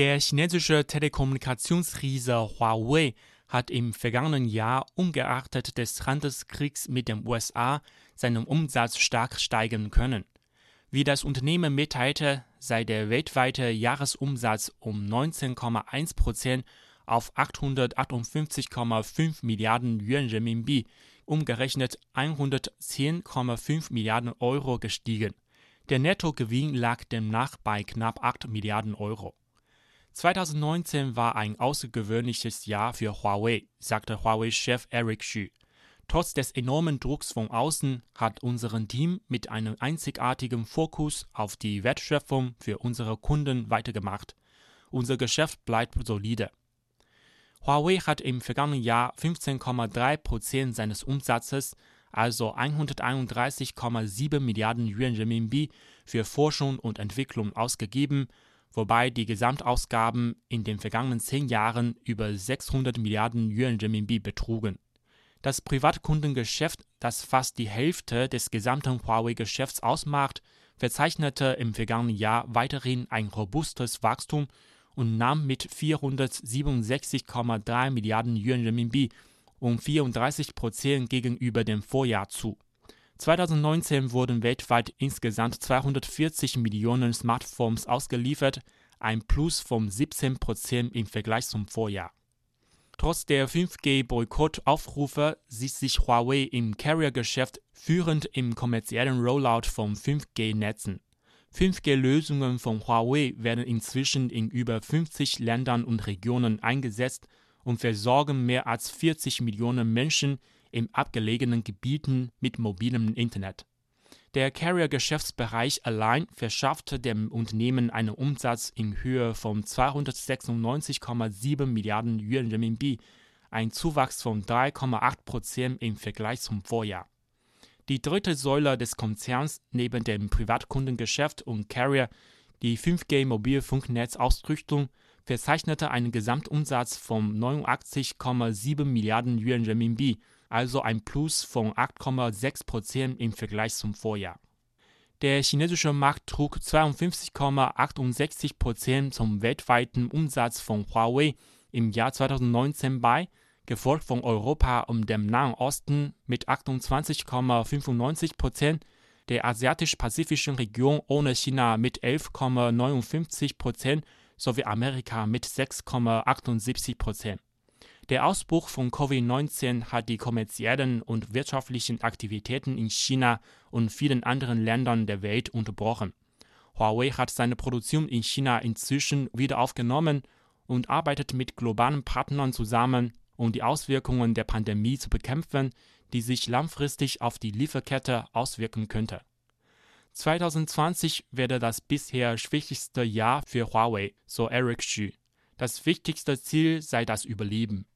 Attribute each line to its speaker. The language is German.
Speaker 1: Der chinesische Telekommunikationsriese Huawei hat im vergangenen Jahr ungeachtet des Handelskriegs mit den USA seinen Umsatz stark steigern können. Wie das Unternehmen mitteilte, sei der weltweite Jahresumsatz um 19,1 Prozent auf 858,5 Milliarden Yuan Renminbi, umgerechnet 110,5 Milliarden Euro gestiegen. Der Nettogewinn lag demnach bei knapp 8 Milliarden Euro. 2019 war ein außergewöhnliches Jahr für Huawei, sagte Huawei-Chef Eric Xu. Trotz des enormen Drucks von außen hat unser Team mit einem einzigartigen Fokus auf die Wertschöpfung für unsere Kunden weitergemacht. Unser Geschäft bleibt solide. Huawei hat im vergangenen Jahr 15,3 Prozent seines Umsatzes, also 131,7 Milliarden Yuan Renminbi, für Forschung und Entwicklung ausgegeben wobei die Gesamtausgaben in den vergangenen zehn Jahren über 600 Milliarden Yuan Renminbi betrugen. Das Privatkundengeschäft, das fast die Hälfte des gesamten Huawei-Geschäfts ausmacht, verzeichnete im vergangenen Jahr weiterhin ein robustes Wachstum und nahm mit 467,3 Milliarden Yuan Renminbi um 34 Prozent gegenüber dem Vorjahr zu 2019 wurden weltweit insgesamt 240 Millionen Smartphones ausgeliefert, ein Plus von 17 Prozent im Vergleich zum Vorjahr. Trotz der 5G-Boykottaufrufe sieht sich Huawei im Carrier-Geschäft führend im kommerziellen Rollout von 5G-Netzen. 5G-Lösungen von Huawei werden inzwischen in über 50 Ländern und Regionen eingesetzt und versorgen mehr als 40 Millionen Menschen in abgelegenen Gebieten mit mobilem Internet. Der Carrier-Geschäftsbereich allein verschaffte dem Unternehmen einen Umsatz in Höhe von 296,7 Milliarden Yuan Renminbi, ein Zuwachs von 3,8 Prozent im Vergleich zum Vorjahr. Die dritte Säule des Konzerns neben dem Privatkundengeschäft und Carrier, die 5G-Mobilfunknetzausrüstung, verzeichnete einen Gesamtumsatz von 89,7 Milliarden Yuan Renminbi, also ein Plus von 8,6 Prozent im Vergleich zum Vorjahr. Der chinesische Markt trug 52,68 Prozent zum weltweiten Umsatz von Huawei im Jahr 2019 bei, gefolgt von Europa und dem Nahen Osten mit 28,95 Prozent, der asiatisch-pazifischen Region ohne China mit 11,59 Prozent sowie Amerika mit 6,78 Prozent. Der Ausbruch von Covid-19 hat die kommerziellen und wirtschaftlichen Aktivitäten in China und vielen anderen Ländern der Welt unterbrochen. Huawei hat seine Produktion in China inzwischen wieder aufgenommen und arbeitet mit globalen Partnern zusammen, um die Auswirkungen der Pandemie zu bekämpfen, die sich langfristig auf die Lieferkette auswirken könnte. 2020 werde das bisher schwächste Jahr für Huawei, so Eric Xu. Das wichtigste Ziel sei das Überleben.